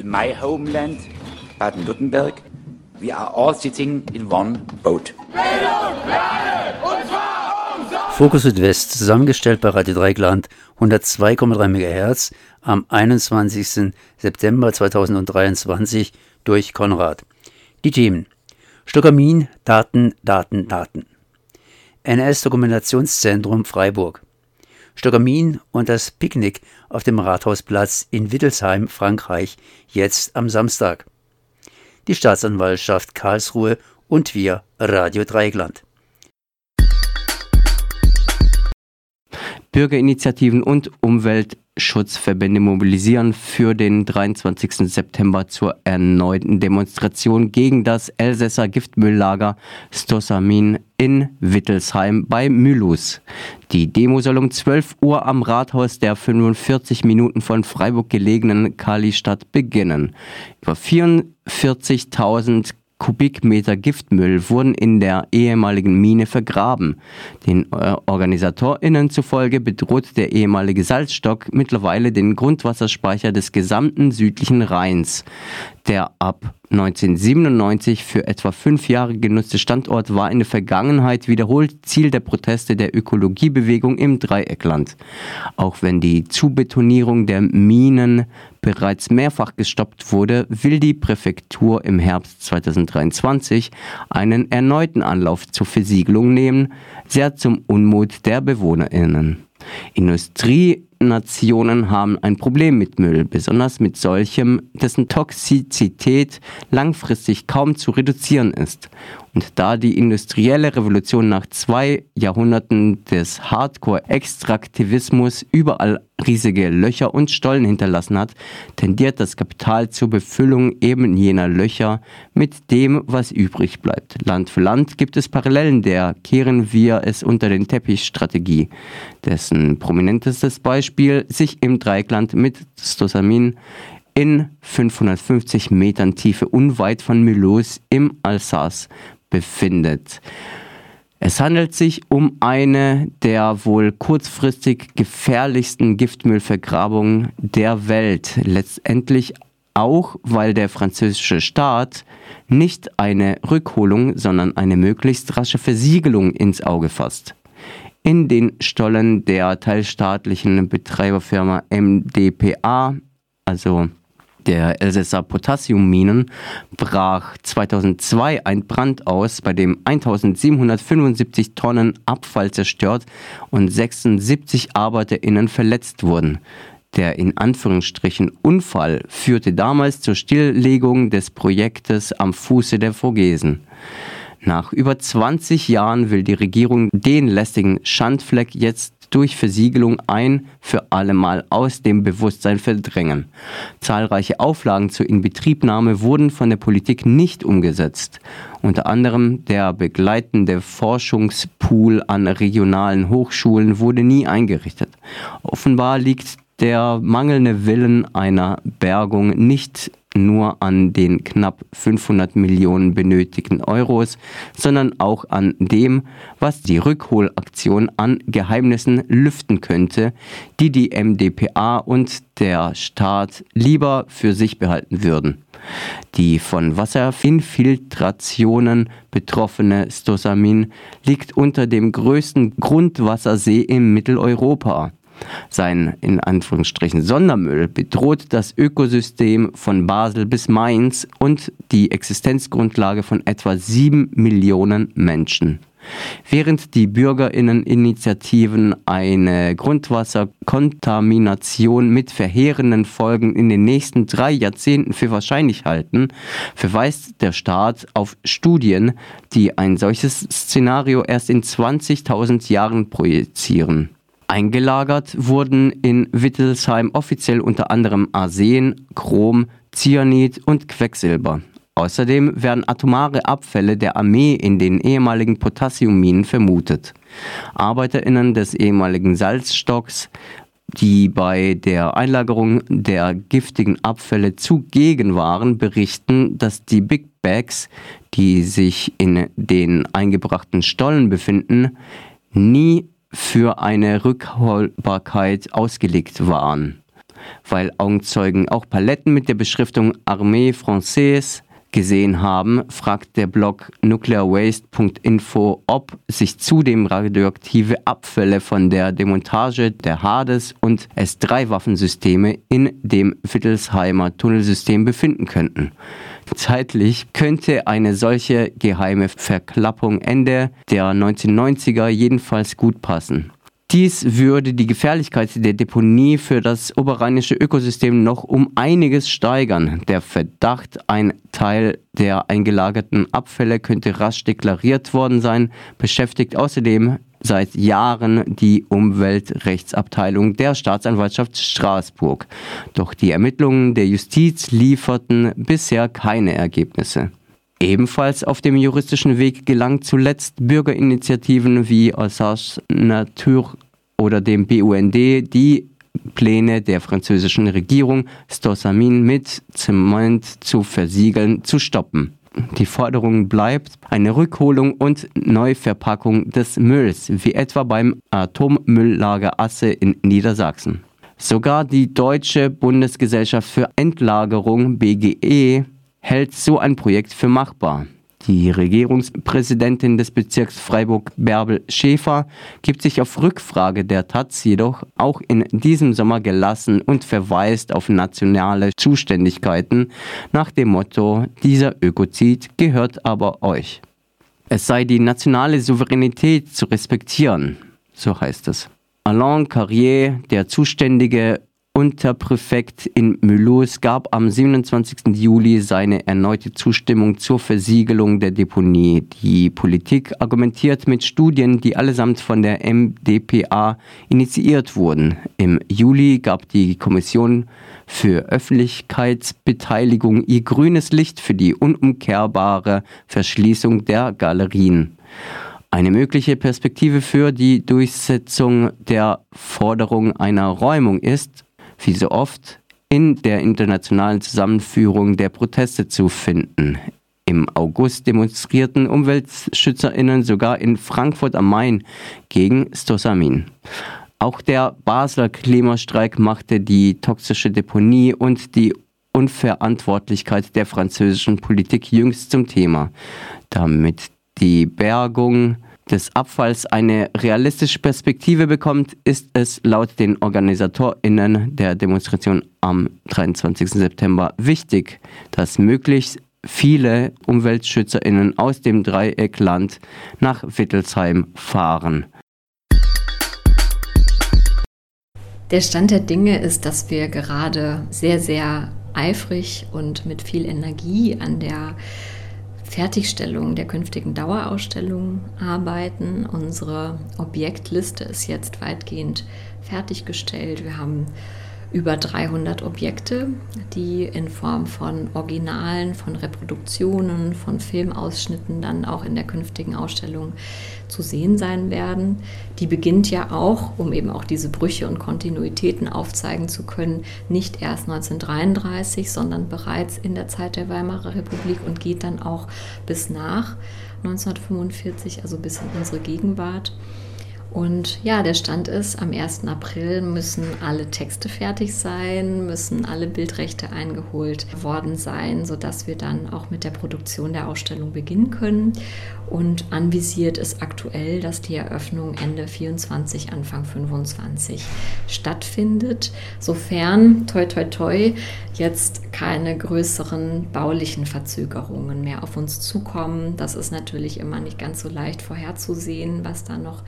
in my homeland, Baden-Württemberg, we are all sitting in one boat. Fokus Südwest, zusammengestellt bei Radio Dreigland, 102,3 MHz am 21. September 2023 durch Konrad. Die Themen Stockamin, Daten, Daten, Daten. NS-Dokumentationszentrum Freiburg. Stockamin und das Picknick auf dem Rathausplatz in Wittelsheim, Frankreich, jetzt am Samstag. Die Staatsanwaltschaft Karlsruhe und wir, Radio Dreigland. Bürgerinitiativen und Umweltschutzverbände mobilisieren für den 23. September zur erneuten Demonstration gegen das Elsässer Giftmülllager Stossamin in Wittelsheim bei Mülus. Die Demo soll um 12 Uhr am Rathaus der 45 Minuten von Freiburg gelegenen Kalistadt beginnen. Über 44.000 Kubikmeter Giftmüll wurden in der ehemaligen Mine vergraben. Den äh, OrganisatorInnen zufolge bedroht der ehemalige Salzstock mittlerweile den Grundwasserspeicher des gesamten südlichen Rheins. Der ab 1997 für etwa fünf Jahre genutzte Standort war in der Vergangenheit wiederholt Ziel der Proteste der Ökologiebewegung im Dreieckland. Auch wenn die Zubetonierung der Minen bereits mehrfach gestoppt wurde, will die Präfektur im Herbst 2023 einen erneuten Anlauf zur Versiegelung nehmen, sehr zum Unmut der BewohnerInnen. Industrienationen haben ein Problem mit Müll, besonders mit solchem, dessen Toxizität langfristig kaum zu reduzieren ist. Und da die industrielle Revolution nach zwei Jahrhunderten des Hardcore-Extraktivismus überall riesige Löcher und Stollen hinterlassen hat, tendiert das Kapital zur Befüllung eben jener Löcher mit dem, was übrig bleibt. Land für Land gibt es Parallelen der Kehren wir es unter den Teppich-Strategie, dessen prominentestes Beispiel sich im Dreieckland mit Stosamin in 550 Metern Tiefe unweit von Mulhouse im Alsace befindet. Es handelt sich um eine der wohl kurzfristig gefährlichsten Giftmüllvergrabungen der Welt. Letztendlich auch, weil der französische Staat nicht eine Rückholung, sondern eine möglichst rasche Versiegelung ins Auge fasst. In den Stollen der teilstaatlichen Betreiberfirma MDPA, also der Elsässer Potassiumminen brach 2002 ein Brand aus, bei dem 1775 Tonnen Abfall zerstört und 76 ArbeiterInnen verletzt wurden. Der in Anführungsstrichen Unfall führte damals zur Stilllegung des Projektes am Fuße der Vogesen. Nach über 20 Jahren will die Regierung den lästigen Schandfleck jetzt durch Versiegelung ein für allemal aus dem Bewusstsein verdrängen. Zahlreiche Auflagen zur Inbetriebnahme wurden von der Politik nicht umgesetzt. Unter anderem der begleitende Forschungspool an regionalen Hochschulen wurde nie eingerichtet. Offenbar liegt der mangelnde Willen einer Bergung nicht nur an den knapp 500 Millionen benötigten Euros, sondern auch an dem, was die Rückholaktion an Geheimnissen lüften könnte, die die MDPA und der Staat lieber für sich behalten würden. Die von Wasserinfiltrationen betroffene Stosamin liegt unter dem größten Grundwassersee in Mitteleuropa. Sein in Anführungsstrichen Sondermüll bedroht das Ökosystem von Basel bis Mainz und die Existenzgrundlage von etwa sieben Millionen Menschen. Während die Bürgerinneninitiativen eine Grundwasserkontamination mit verheerenden Folgen in den nächsten drei Jahrzehnten für wahrscheinlich halten, verweist der Staat auf Studien, die ein solches Szenario erst in 20.000 Jahren projizieren. Eingelagert wurden in Wittelsheim offiziell unter anderem Arsen, Chrom, Cyanid und Quecksilber. Außerdem werden atomare Abfälle der Armee in den ehemaligen Potassiumminen vermutet. ArbeiterInnen des ehemaligen Salzstocks, die bei der Einlagerung der giftigen Abfälle zugegen waren, berichten, dass die Big Bags, die sich in den eingebrachten Stollen befinden, nie für eine Rückholbarkeit ausgelegt waren. Weil Augenzeugen auch Paletten mit der Beschriftung Armée Française gesehen haben, fragt der Blog nuclearwaste.info, ob sich zudem radioaktive Abfälle von der Demontage der Hades und S3-Waffensysteme in dem Wittelsheimer Tunnelsystem befinden könnten. Zeitlich könnte eine solche geheime Verklappung Ende der 1990er jedenfalls gut passen. Dies würde die Gefährlichkeit der Deponie für das oberrheinische Ökosystem noch um einiges steigern. Der Verdacht, ein Teil der eingelagerten Abfälle könnte rasch deklariert worden sein, beschäftigt außerdem seit Jahren die Umweltrechtsabteilung der Staatsanwaltschaft Straßburg. Doch die Ermittlungen der Justiz lieferten bisher keine Ergebnisse. Ebenfalls auf dem juristischen Weg gelangt zuletzt Bürgerinitiativen wie Assage Nature oder dem BUND die Pläne der französischen Regierung, Stossamin mit Zement zu versiegeln, zu stoppen. Die Forderung bleibt eine Rückholung und Neuverpackung des Mülls, wie etwa beim Atommülllager Asse in Niedersachsen. Sogar die Deutsche Bundesgesellschaft für Endlagerung BGE hält so ein Projekt für machbar. Die Regierungspräsidentin des Bezirks Freiburg, Bärbel Schäfer, gibt sich auf Rückfrage der Taz jedoch auch in diesem Sommer gelassen und verweist auf nationale Zuständigkeiten nach dem Motto, dieser Ökozid gehört aber euch. Es sei die nationale Souveränität zu respektieren, so heißt es. Alain Carrier, der zuständige Unterpräfekt in Mulhouse gab am 27. Juli seine erneute Zustimmung zur Versiegelung der Deponie. Die Politik argumentiert mit Studien, die allesamt von der MDPA initiiert wurden. Im Juli gab die Kommission für Öffentlichkeitsbeteiligung ihr grünes Licht für die unumkehrbare Verschließung der Galerien. Eine mögliche Perspektive für die Durchsetzung der Forderung einer Räumung ist, wie so oft, in der internationalen Zusammenführung der Proteste zu finden. Im August demonstrierten UmweltschützerInnen sogar in Frankfurt am Main gegen Stosamin. Auch der Basler Klimastreik machte die toxische Deponie und die Unverantwortlichkeit der französischen Politik jüngst zum Thema. Damit die Bergung des Abfalls eine realistische Perspektive bekommt, ist es laut den OrganisatorInnen der Demonstration am 23. September wichtig, dass möglichst viele UmweltschützerInnen aus dem Dreieckland nach Wittelsheim fahren. Der Stand der Dinge ist, dass wir gerade sehr, sehr eifrig und mit viel Energie an der Fertigstellung der künftigen Dauerausstellung arbeiten. Unsere Objektliste ist jetzt weitgehend fertiggestellt. Wir haben über 300 Objekte, die in Form von Originalen, von Reproduktionen, von Filmausschnitten dann auch in der künftigen Ausstellung zu sehen sein werden. Die beginnt ja auch, um eben auch diese Brüche und Kontinuitäten aufzeigen zu können, nicht erst 1933, sondern bereits in der Zeit der Weimarer Republik und geht dann auch bis nach 1945, also bis in unsere Gegenwart. Und ja, der Stand ist, am 1. April müssen alle Texte fertig sein, müssen alle Bildrechte eingeholt worden sein, sodass wir dann auch mit der Produktion der Ausstellung beginnen können. Und anvisiert ist aktuell, dass die Eröffnung Ende 24, Anfang 25 stattfindet, sofern, toi toi toi, jetzt keine größeren baulichen Verzögerungen mehr auf uns zukommen. Das ist natürlich immer nicht ganz so leicht vorherzusehen, was da noch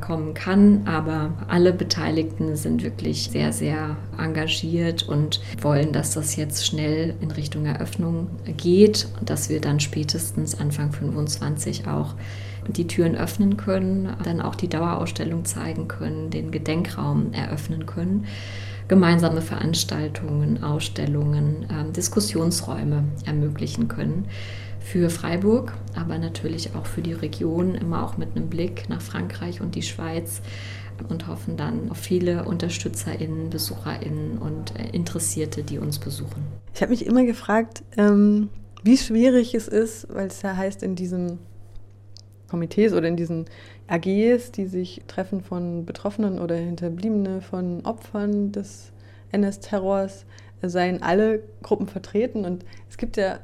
kommen kann. Aber alle Beteiligten sind wirklich sehr, sehr engagiert und wollen, dass das jetzt schnell in Richtung Eröffnung geht und dass wir dann spätestens Anfang 25 auch die Türen öffnen können, dann auch die Dauerausstellung zeigen können, den Gedenkraum eröffnen können gemeinsame Veranstaltungen, Ausstellungen, äh, Diskussionsräume ermöglichen können für Freiburg, aber natürlich auch für die Region, immer auch mit einem Blick nach Frankreich und die Schweiz und hoffen dann auf viele UnterstützerInnen, BesucherInnen und äh, Interessierte, die uns besuchen. Ich habe mich immer gefragt, ähm, wie schwierig es ist, weil es ja heißt, in diesen Komitees oder in diesen AGs, die sich treffen von Betroffenen oder Hinterbliebene von Opfern des NS-Terrors seien alle Gruppen vertreten. Und es gibt ja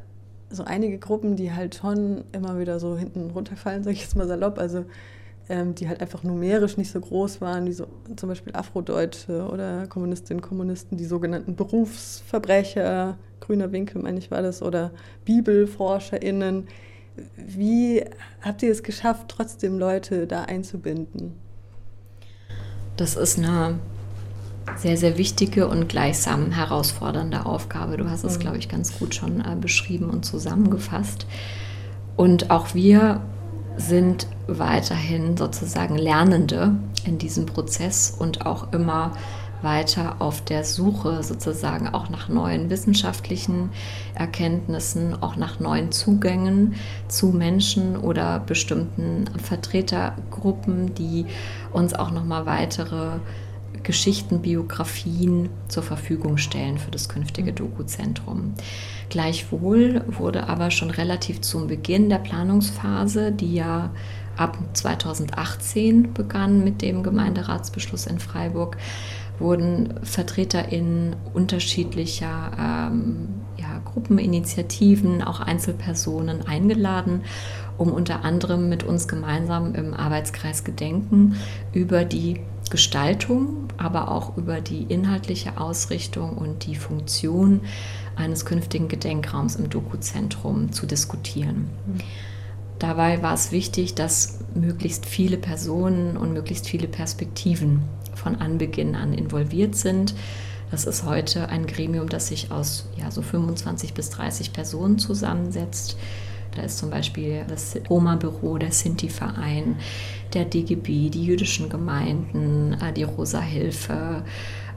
so einige Gruppen, die halt schon immer wieder so hinten runterfallen, sage ich jetzt mal salopp. Also ähm, die halt einfach numerisch nicht so groß waren, wie so zum Beispiel Afrodeutsche oder Kommunistinnen, Kommunisten, die sogenannten Berufsverbrecher, grüner Winkel, meine ich war das, oder BibelforscherInnen. Wie habt ihr es geschafft, trotzdem Leute da einzubinden? Das ist eine sehr, sehr wichtige und gleichsam herausfordernde Aufgabe. Du hast es, mhm. glaube ich, ganz gut schon äh, beschrieben und zusammengefasst. Und auch wir sind weiterhin sozusagen Lernende in diesem Prozess und auch immer weiter auf der Suche sozusagen auch nach neuen wissenschaftlichen Erkenntnissen, auch nach neuen Zugängen zu Menschen oder bestimmten Vertretergruppen, die uns auch noch mal weitere Geschichten, Biografien zur Verfügung stellen für das künftige mhm. Dokuzentrum. Gleichwohl wurde aber schon relativ zum Beginn der Planungsphase, die ja ab 2018 begann mit dem Gemeinderatsbeschluss in Freiburg, wurden VertreterInnen unterschiedlicher ähm, ja, Gruppeninitiativen, auch Einzelpersonen eingeladen, um unter anderem mit uns gemeinsam im Arbeitskreis Gedenken über die Gestaltung, aber auch über die inhaltliche Ausrichtung und die Funktion eines künftigen Gedenkraums im Dokuzentrum zu diskutieren. Dabei war es wichtig, dass möglichst viele Personen und möglichst viele Perspektiven von Anbeginn an involviert sind. Das ist heute ein Gremium, das sich aus ja, so 25 bis 30 Personen zusammensetzt. Da ist zum Beispiel das Roma-Büro, der Sinti-Verein, der DGB, die jüdischen Gemeinden, äh, die Rosa-Hilfe,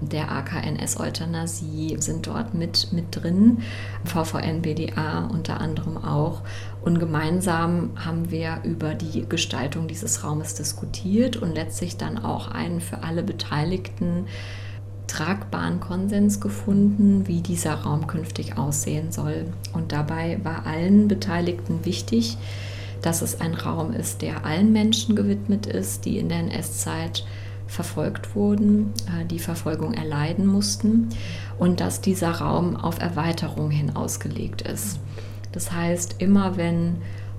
der AKNS Euthanasie sind dort mit, mit drin, VVN BDA unter anderem auch. Und gemeinsam haben wir über die Gestaltung dieses Raumes diskutiert und letztlich dann auch einen für alle Beteiligten tragbaren Konsens gefunden, wie dieser Raum künftig aussehen soll. Und dabei war allen Beteiligten wichtig, dass es ein Raum ist, der allen Menschen gewidmet ist, die in der NS-Zeit verfolgt wurden, äh, die Verfolgung erleiden mussten und dass dieser Raum auf Erweiterung hin ausgelegt ist. Das heißt, immer wenn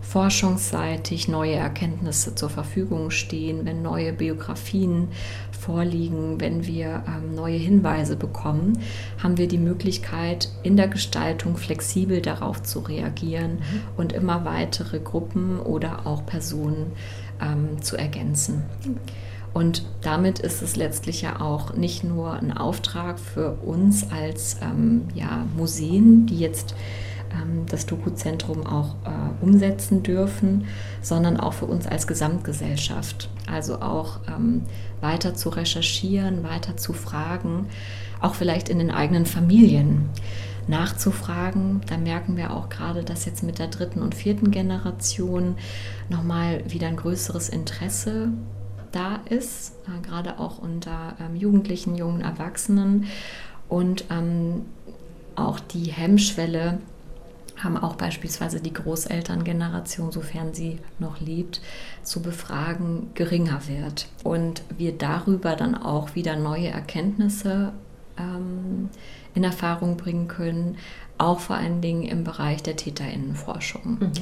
forschungsseitig neue Erkenntnisse zur Verfügung stehen, wenn neue Biografien vorliegen, wenn wir ähm, neue Hinweise bekommen, haben wir die Möglichkeit, in der Gestaltung flexibel darauf zu reagieren mhm. und immer weitere Gruppen oder auch Personen ähm, zu ergänzen. Und damit ist es letztlich ja auch nicht nur ein Auftrag für uns als ähm, ja, Museen, die jetzt das Dokuzentrum auch äh, umsetzen dürfen, sondern auch für uns als Gesamtgesellschaft. Also auch ähm, weiter zu recherchieren, weiter zu fragen, auch vielleicht in den eigenen Familien nachzufragen. Da merken wir auch gerade, dass jetzt mit der dritten und vierten Generation nochmal wieder ein größeres Interesse da ist, äh, gerade auch unter ähm, Jugendlichen, jungen Erwachsenen. Und ähm, auch die Hemmschwelle haben auch beispielsweise die Großelterngeneration, sofern sie noch lebt, zu befragen, geringer wird. Und wir darüber dann auch wieder neue Erkenntnisse ähm, in Erfahrung bringen können, auch vor allen Dingen im Bereich der Täterinnenforschung. Mhm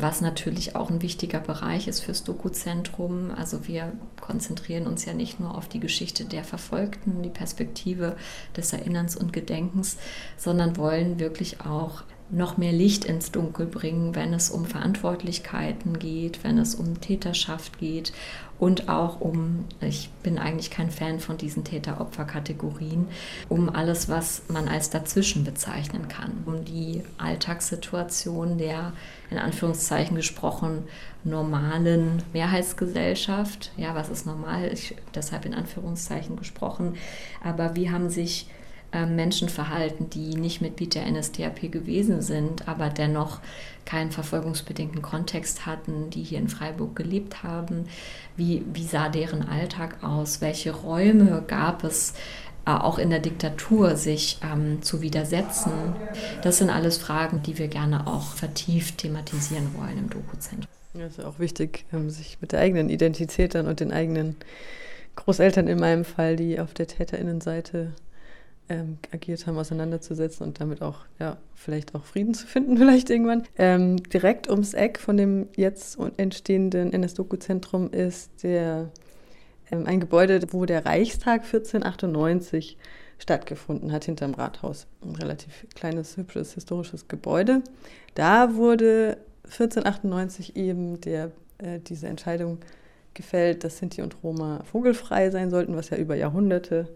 was natürlich auch ein wichtiger Bereich ist fürs Dokuzentrum. Also wir konzentrieren uns ja nicht nur auf die Geschichte der Verfolgten, die Perspektive des Erinnerns und Gedenkens, sondern wollen wirklich auch noch mehr Licht ins Dunkel bringen, wenn es um Verantwortlichkeiten geht, wenn es um Täterschaft geht und auch um, ich bin eigentlich kein Fan von diesen Täter-Opfer-Kategorien, um alles, was man als dazwischen bezeichnen kann, um die Alltagssituation der in Anführungszeichen gesprochen normalen Mehrheitsgesellschaft. Ja, was ist normal? Ich, deshalb in Anführungszeichen gesprochen. Aber wie haben sich Menschen verhalten, die nicht Mitglied der NSDAP gewesen sind, aber dennoch keinen verfolgungsbedingten Kontext hatten, die hier in Freiburg gelebt haben. Wie, wie sah deren Alltag aus? Welche Räume gab es? Äh, auch in der Diktatur sich ähm, zu widersetzen. Das sind alles Fragen, die wir gerne auch vertieft thematisieren wollen im Dokuzentrum. Ja, ist auch wichtig, ähm, sich mit der eigenen Identität dann und den eigenen Großeltern in meinem Fall, die auf der Täterinnenseite ähm, agiert haben, auseinanderzusetzen und damit auch, ja, vielleicht auch Frieden zu finden, vielleicht irgendwann. Ähm, direkt ums Eck von dem jetzt entstehenden NS-Doku-Zentrum ist der, ähm, ein Gebäude, wo der Reichstag 1498 stattgefunden hat, hinterm Rathaus. Ein relativ kleines, hübsches, historisches Gebäude. Da wurde 1498 eben der, äh, diese Entscheidung gefällt, dass Sinti und Roma vogelfrei sein sollten, was ja über Jahrhunderte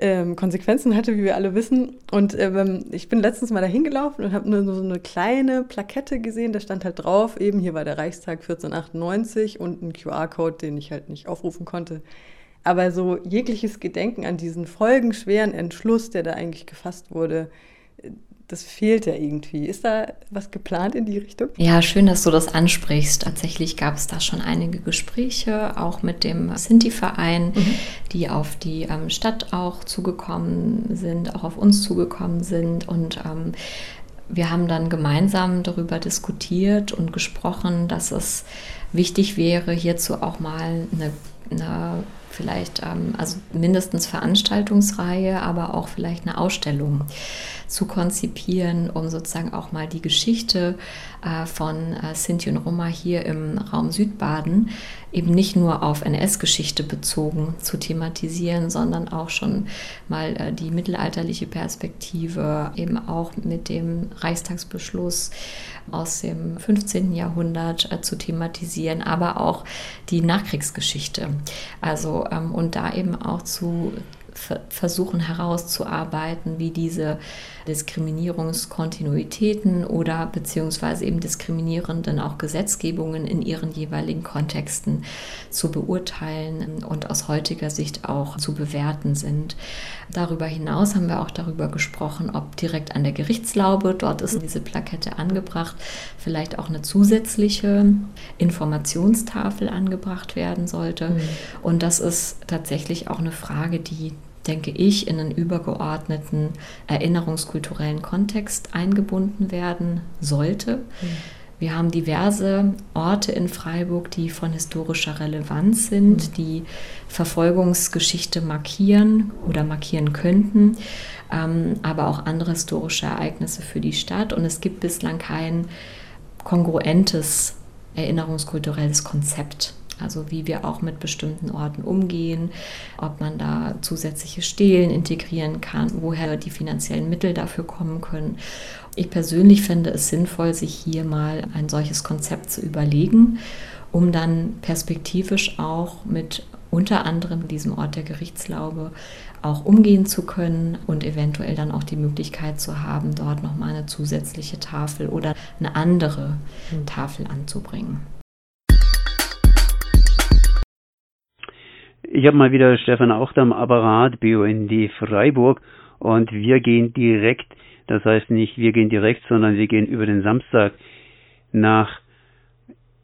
ähm, Konsequenzen hatte, wie wir alle wissen. Und ähm, ich bin letztens mal dahin gelaufen und habe nur so eine kleine Plakette gesehen, da stand halt drauf, eben hier war der Reichstag 1498 und ein QR-Code, den ich halt nicht aufrufen konnte. Aber so jegliches Gedenken an diesen folgenschweren Entschluss, der da eigentlich gefasst wurde, das fehlt ja irgendwie. Ist da was geplant in die Richtung? Ja, schön, dass du das ansprichst. Tatsächlich gab es da schon einige Gespräche, auch mit dem Sinti-Verein, mhm. die auf die ähm, Stadt auch zugekommen sind, auch auf uns zugekommen sind. Und ähm, wir haben dann gemeinsam darüber diskutiert und gesprochen, dass es wichtig wäre, hierzu auch mal eine, eine vielleicht, ähm, also mindestens Veranstaltungsreihe, aber auch vielleicht eine Ausstellung zu konzipieren, um sozusagen auch mal die Geschichte äh, von äh, Sinti und Roma hier im Raum Südbaden eben nicht nur auf NS-Geschichte bezogen zu thematisieren, sondern auch schon mal äh, die mittelalterliche Perspektive, eben auch mit dem Reichstagsbeschluss aus dem 15. Jahrhundert äh, zu thematisieren, aber auch die Nachkriegsgeschichte. Also ähm, und da eben auch zu versuchen herauszuarbeiten, wie diese Diskriminierungskontinuitäten oder beziehungsweise eben diskriminierenden auch Gesetzgebungen in ihren jeweiligen Kontexten zu beurteilen und aus heutiger Sicht auch zu bewerten sind. Darüber hinaus haben wir auch darüber gesprochen, ob direkt an der Gerichtslaube, dort ist diese Plakette angebracht, vielleicht auch eine zusätzliche Informationstafel angebracht werden sollte. Mhm. Und das ist tatsächlich auch eine Frage, die denke ich, in einen übergeordneten erinnerungskulturellen Kontext eingebunden werden sollte. Mhm. Wir haben diverse Orte in Freiburg, die von historischer Relevanz sind, mhm. die Verfolgungsgeschichte markieren oder markieren könnten, ähm, aber auch andere historische Ereignisse für die Stadt. Und es gibt bislang kein kongruentes erinnerungskulturelles Konzept also wie wir auch mit bestimmten Orten umgehen, ob man da zusätzliche Stelen integrieren kann, woher die finanziellen Mittel dafür kommen können. Ich persönlich finde es sinnvoll, sich hier mal ein solches Konzept zu überlegen, um dann perspektivisch auch mit unter anderem diesem Ort der Gerichtslaube auch umgehen zu können und eventuell dann auch die Möglichkeit zu haben, dort nochmal eine zusätzliche Tafel oder eine andere hm. Tafel anzubringen. Ich habe mal wieder Stefan Aucht am Apparat, BUND Freiburg, und wir gehen direkt, das heißt nicht wir gehen direkt, sondern wir gehen über den Samstag nach,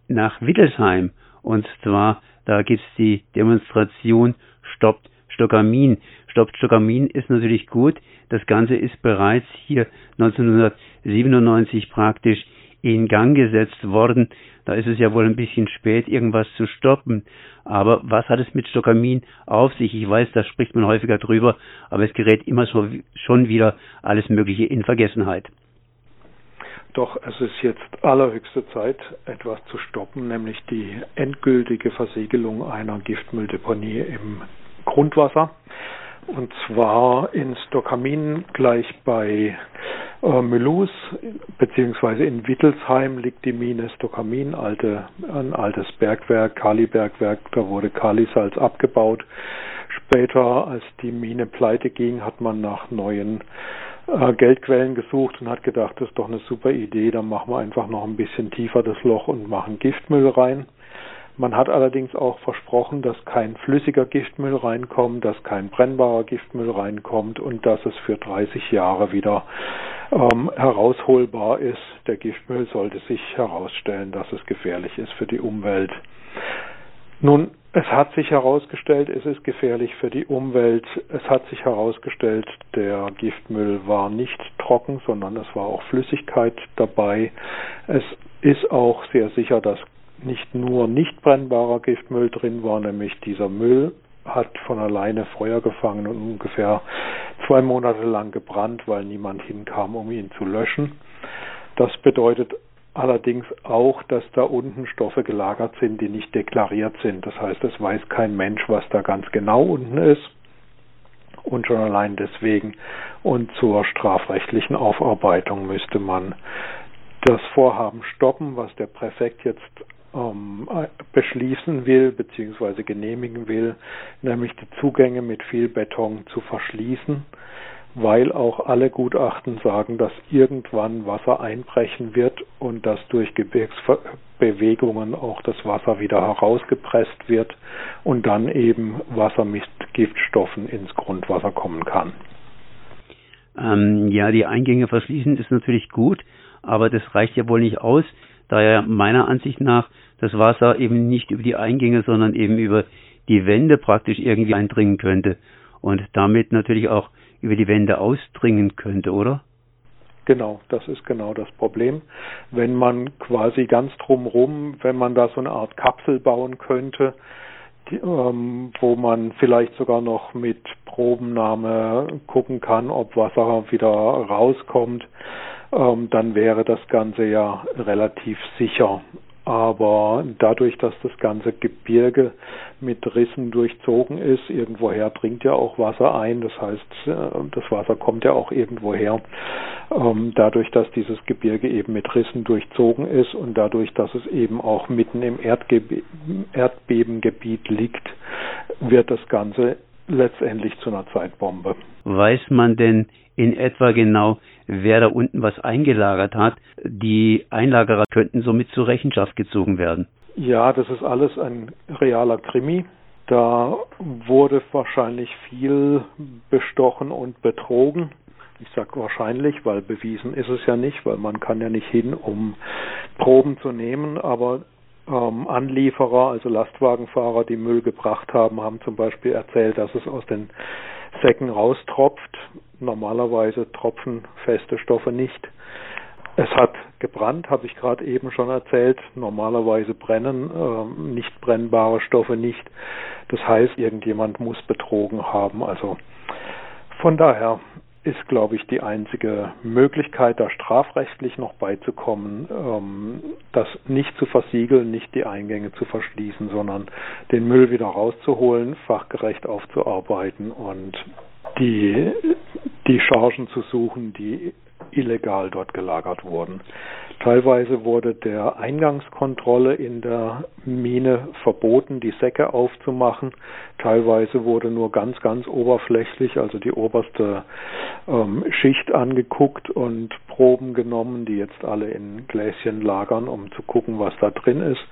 nach Wittelsheim. Und zwar, da gibt's die Demonstration Stoppt Stockamin. Stoppt Stockamin ist natürlich gut. Das Ganze ist bereits hier 1997 praktisch in Gang gesetzt worden. Da ist es ja wohl ein bisschen spät, irgendwas zu stoppen. Aber was hat es mit Stockamin auf sich? Ich weiß, da spricht man häufiger drüber, aber es gerät immer so, schon wieder alles Mögliche in Vergessenheit. Doch es ist jetzt allerhöchste Zeit, etwas zu stoppen, nämlich die endgültige Versiegelung einer Giftmülldeponie im Grundwasser. Und zwar in Stockamin gleich bei äh, Mülus, beziehungsweise in Wittelsheim liegt die Mine Stockamin, alte, ein altes Bergwerk, Kalibergwerk, da wurde Kalisalz abgebaut. Später, als die Mine pleite ging, hat man nach neuen äh, Geldquellen gesucht und hat gedacht, das ist doch eine super Idee, dann machen wir einfach noch ein bisschen tiefer das Loch und machen Giftmüll rein. Man hat allerdings auch versprochen, dass kein flüssiger Giftmüll reinkommt, dass kein brennbarer Giftmüll reinkommt und dass es für 30 Jahre wieder ähm, herausholbar ist. Der Giftmüll sollte sich herausstellen, dass es gefährlich ist für die Umwelt. Nun, es hat sich herausgestellt, es ist gefährlich für die Umwelt. Es hat sich herausgestellt, der Giftmüll war nicht trocken, sondern es war auch Flüssigkeit dabei. Es ist auch sehr sicher, dass nicht nur nicht brennbarer Giftmüll drin war, nämlich dieser Müll hat von alleine Feuer gefangen und ungefähr zwei Monate lang gebrannt, weil niemand hinkam, um ihn zu löschen. Das bedeutet allerdings auch, dass da unten Stoffe gelagert sind, die nicht deklariert sind. Das heißt, es weiß kein Mensch, was da ganz genau unten ist. Und schon allein deswegen und zur strafrechtlichen Aufarbeitung müsste man das Vorhaben stoppen, was der Präfekt jetzt ähm, beschließen will bzw. genehmigen will, nämlich die Zugänge mit viel Beton zu verschließen weil auch alle Gutachten sagen, dass irgendwann Wasser einbrechen wird und dass durch Gebirgsbewegungen auch das Wasser wieder herausgepresst wird und dann eben Wasser mit Giftstoffen ins Grundwasser kommen kann. Ähm, ja, die Eingänge verschließen ist natürlich gut, aber das reicht ja wohl nicht aus, da ja meiner Ansicht nach das Wasser eben nicht über die Eingänge, sondern eben über die Wände praktisch irgendwie eindringen könnte und damit natürlich auch über die Wände ausdringen könnte, oder? Genau, das ist genau das Problem. Wenn man quasi ganz drumherum, wenn man da so eine Art Kapsel bauen könnte, die, ähm, wo man vielleicht sogar noch mit Probennahme gucken kann, ob Wasser wieder rauskommt, ähm, dann wäre das Ganze ja relativ sicher. Aber dadurch, dass das ganze Gebirge mit Rissen durchzogen ist, irgendwoher dringt ja auch Wasser ein, das heißt, äh, das Wasser kommt ja auch irgendwoher. Ähm, dadurch, dass dieses Gebirge eben mit Rissen durchzogen ist und dadurch, dass es eben auch mitten im Erdgebe Erdbebengebiet liegt, wird das Ganze letztendlich zu einer Zeitbombe. Weiß man denn in etwa genau, wer da unten was eingelagert hat. Die Einlagerer könnten somit zur Rechenschaft gezogen werden. Ja, das ist alles ein realer Krimi. Da wurde wahrscheinlich viel bestochen und betrogen. Ich sage wahrscheinlich, weil bewiesen ist es ja nicht, weil man kann ja nicht hin, um Proben zu nehmen. Aber ähm, Anlieferer, also Lastwagenfahrer, die Müll gebracht haben, haben zum Beispiel erzählt, dass es aus den Säcken raustropft. Normalerweise tropfen feste Stoffe nicht. Es hat gebrannt, habe ich gerade eben schon erzählt. Normalerweise brennen äh, nicht brennbare Stoffe nicht. Das heißt, irgendjemand muss betrogen haben. Also von daher ist, glaube ich, die einzige Möglichkeit, da strafrechtlich noch beizukommen, ähm, das nicht zu versiegeln, nicht die Eingänge zu verschließen, sondern den Müll wieder rauszuholen, fachgerecht aufzuarbeiten und die, die Chargen zu suchen, die illegal dort gelagert wurden. Teilweise wurde der Eingangskontrolle in der Mine verboten, die Säcke aufzumachen. Teilweise wurde nur ganz, ganz oberflächlich, also die oberste ähm, Schicht angeguckt und Proben genommen, die jetzt alle in Gläschen lagern, um zu gucken, was da drin ist.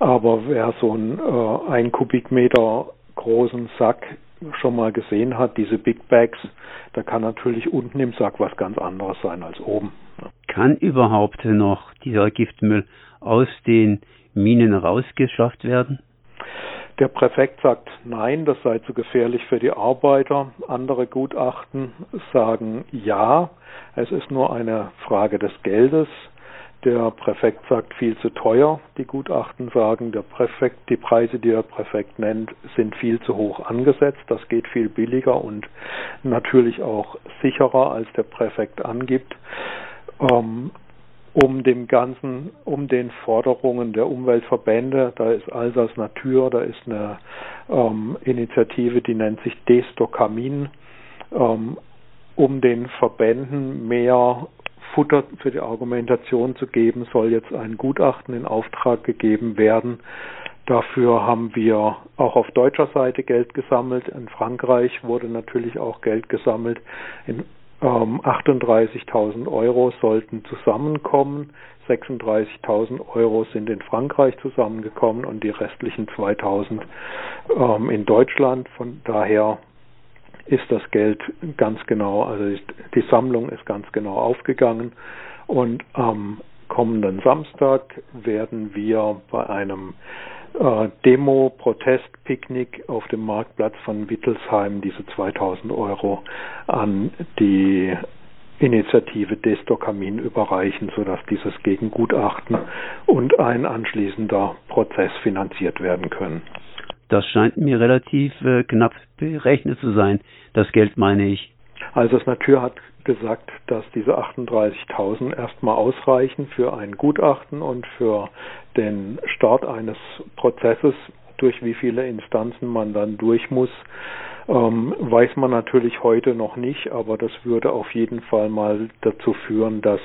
Aber wer so einen äh, ein Kubikmeter großen Sack schon mal gesehen hat, diese Big Bags, da kann natürlich unten im Sack was ganz anderes sein als oben. Kann überhaupt noch dieser Giftmüll aus den Minen rausgeschafft werden? Der Präfekt sagt nein, das sei zu gefährlich für die Arbeiter. Andere Gutachten sagen ja, es ist nur eine Frage des Geldes. Der Präfekt sagt viel zu teuer. Die Gutachten sagen, der Präfekt, die Preise, die der Präfekt nennt, sind viel zu hoch angesetzt. Das geht viel billiger und natürlich auch sicherer, als der Präfekt angibt. Ähm, um dem Ganzen, um den Forderungen der Umweltverbände, da ist Alsace Natur, da ist eine ähm, Initiative, die nennt sich Destokamin, ähm, um den Verbänden mehr Futter für die Argumentation zu geben, soll jetzt ein Gutachten in Auftrag gegeben werden. Dafür haben wir auch auf deutscher Seite Geld gesammelt. In Frankreich wurde natürlich auch Geld gesammelt. In, ähm, 38.000 Euro sollten zusammenkommen. 36.000 Euro sind in Frankreich zusammengekommen und die restlichen 2.000 ähm, in Deutschland. Von daher ist das Geld ganz genau, also die Sammlung ist ganz genau aufgegangen und am kommenden Samstag werden wir bei einem äh, Demo-Protest-Picknick auf dem Marktplatz von Wittelsheim diese 2000 Euro an die Initiative Destokamin überreichen, sodass dieses Gegengutachten und ein anschließender Prozess finanziert werden können. Das scheint mir relativ äh, knapp berechnet zu sein. Das Geld meine ich. Also das Natur hat gesagt, dass diese 38.000 erstmal ausreichen für ein Gutachten und für den Start eines Prozesses, durch wie viele Instanzen man dann durch muss, ähm, weiß man natürlich heute noch nicht, aber das würde auf jeden Fall mal dazu führen, dass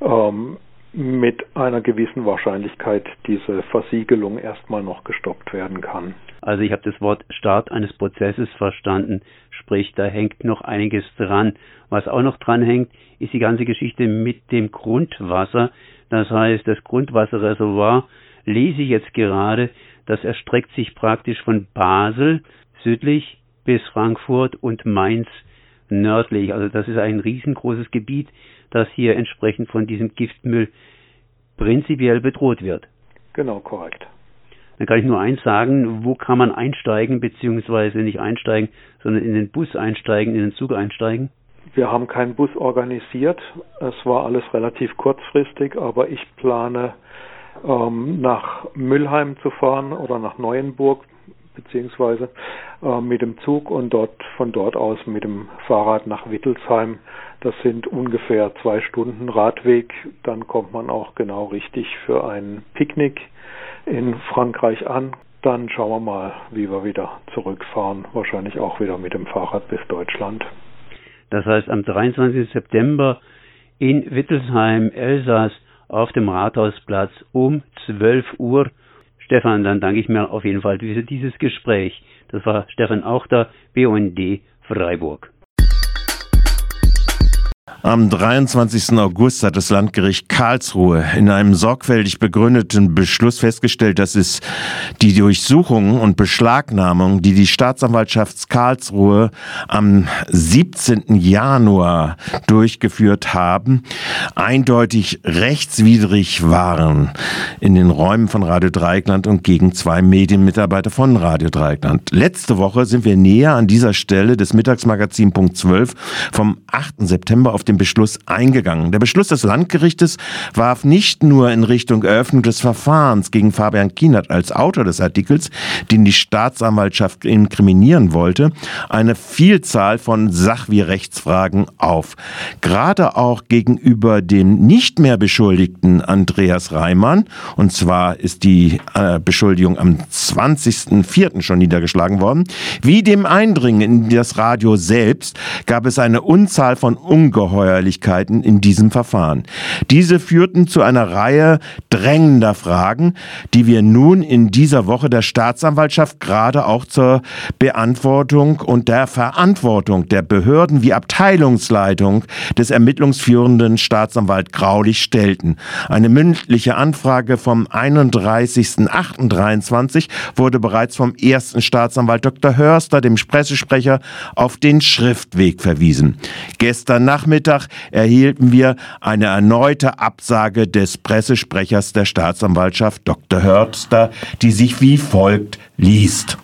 ähm, mit einer gewissen Wahrscheinlichkeit diese Versiegelung erstmal noch gestoppt werden kann. Also ich habe das Wort Start eines Prozesses verstanden, sprich da hängt noch einiges dran. Was auch noch dran hängt, ist die ganze Geschichte mit dem Grundwasser. Das heißt, das Grundwasserreservoir lese ich jetzt gerade, das erstreckt sich praktisch von Basel südlich bis Frankfurt und Mainz nördlich. Also das ist ein riesengroßes Gebiet, das hier entsprechend von diesem Giftmüll prinzipiell bedroht wird. Genau, korrekt. Dann kann ich nur eins sagen, wo kann man einsteigen, beziehungsweise nicht einsteigen, sondern in den Bus einsteigen, in den Zug einsteigen? Wir haben keinen Bus organisiert. Es war alles relativ kurzfristig, aber ich plane ähm, nach Müllheim zu fahren oder nach Neuenburg beziehungsweise äh, mit dem Zug und dort von dort aus mit dem Fahrrad nach Wittelsheim. Das sind ungefähr zwei Stunden Radweg. Dann kommt man auch genau richtig für ein Picknick in Frankreich an. Dann schauen wir mal, wie wir wieder zurückfahren. Wahrscheinlich auch wieder mit dem Fahrrad bis Deutschland. Das heißt, am 23. September in Wittelsheim, Elsass, auf dem Rathausplatz um 12 Uhr. Stefan, dann danke ich mir auf jeden Fall für dieses Gespräch. Das war Stefan Auchter, BUND Freiburg. Am 23. August hat das Landgericht Karlsruhe in einem sorgfältig begründeten Beschluss festgestellt, dass es die Durchsuchungen und Beschlagnahmung, die die Staatsanwaltschaft Karlsruhe am 17. Januar durchgeführt haben, eindeutig rechtswidrig waren in den Räumen von Radio Dreieckland und gegen zwei Medienmitarbeiter von Radio Dreieckland. Letzte Woche sind wir näher an dieser Stelle des Mittagsmagazin Punkt 12 vom 8. September auf den Beschluss eingegangen. Der Beschluss des Landgerichtes warf nicht nur in Richtung Eröffnung des Verfahrens gegen Fabian Kienert als Autor des Artikels, den die Staatsanwaltschaft inkriminieren wollte, eine Vielzahl von Sach- wie Rechtsfragen auf. Gerade auch gegenüber dem nicht mehr Beschuldigten Andreas Reimann, und zwar ist die äh, Beschuldigung am 20.04. schon niedergeschlagen worden, wie dem Eindringen in das Radio selbst gab es eine Unzahl von Ungeheuerlichkeiten in diesem Verfahren. Diese führten zu einer Reihe drängender Fragen, die wir nun in dieser Woche der Staatsanwaltschaft gerade auch zur Beantwortung und der Verantwortung der Behörden wie Abteilungsleitung des ermittlungsführenden Staatsanwalt Graulich stellten. Eine mündliche Anfrage vom 31.08.23 wurde bereits vom ersten Staatsanwalt Dr. Hörster, dem Pressesprecher, auf den Schriftweg verwiesen. Gestern Nachmittag erhielten wir eine erneute Absage des Pressesprechers der Staatsanwaltschaft Dr. Hörster, die sich wie folgt liest.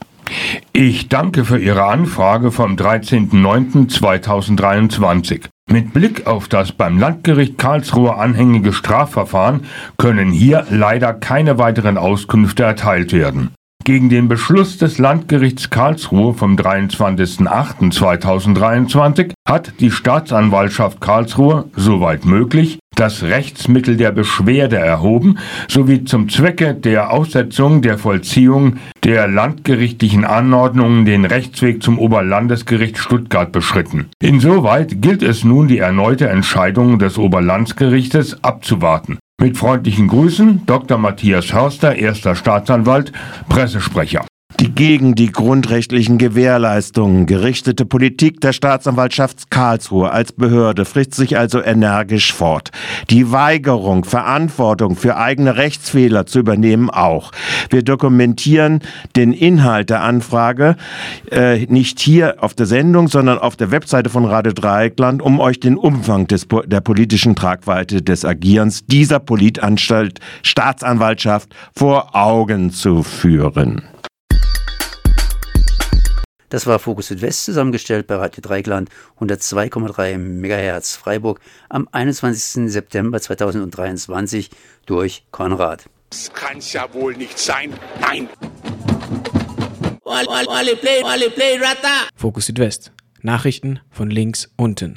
Ich danke für Ihre Anfrage vom 13.09.2023. Mit Blick auf das beim Landgericht Karlsruhe anhängige Strafverfahren können hier leider keine weiteren Auskünfte erteilt werden. Gegen den Beschluss des Landgerichts Karlsruhe vom 23.08.2023 hat die Staatsanwaltschaft Karlsruhe, soweit möglich, das Rechtsmittel der Beschwerde erhoben sowie zum Zwecke der Aussetzung der Vollziehung der landgerichtlichen Anordnungen den Rechtsweg zum Oberlandesgericht Stuttgart beschritten. Insoweit gilt es nun, die erneute Entscheidung des Oberlandesgerichtes abzuwarten. Mit freundlichen Grüßen, Dr. Matthias Hörster, erster Staatsanwalt, Pressesprecher. Die gegen die grundrechtlichen Gewährleistungen gerichtete Politik der Staatsanwaltschaft Karlsruhe als Behörde frisst sich also energisch fort. Die Weigerung, Verantwortung für eigene Rechtsfehler zu übernehmen auch. Wir dokumentieren den Inhalt der Anfrage äh, nicht hier auf der Sendung, sondern auf der Webseite von Radio Dreieckland, um euch den Umfang des, der politischen Tragweite des Agierens dieser Politanstalt Staatsanwaltschaft vor Augen zu führen. Das war Fokus Südwest zusammengestellt bei Radio Dreigland 102,3 MHz Freiburg am 21. September 2023 durch Konrad. Das kann's ja wohl nicht sein. Nein! Fokus Südwest Nachrichten von links unten.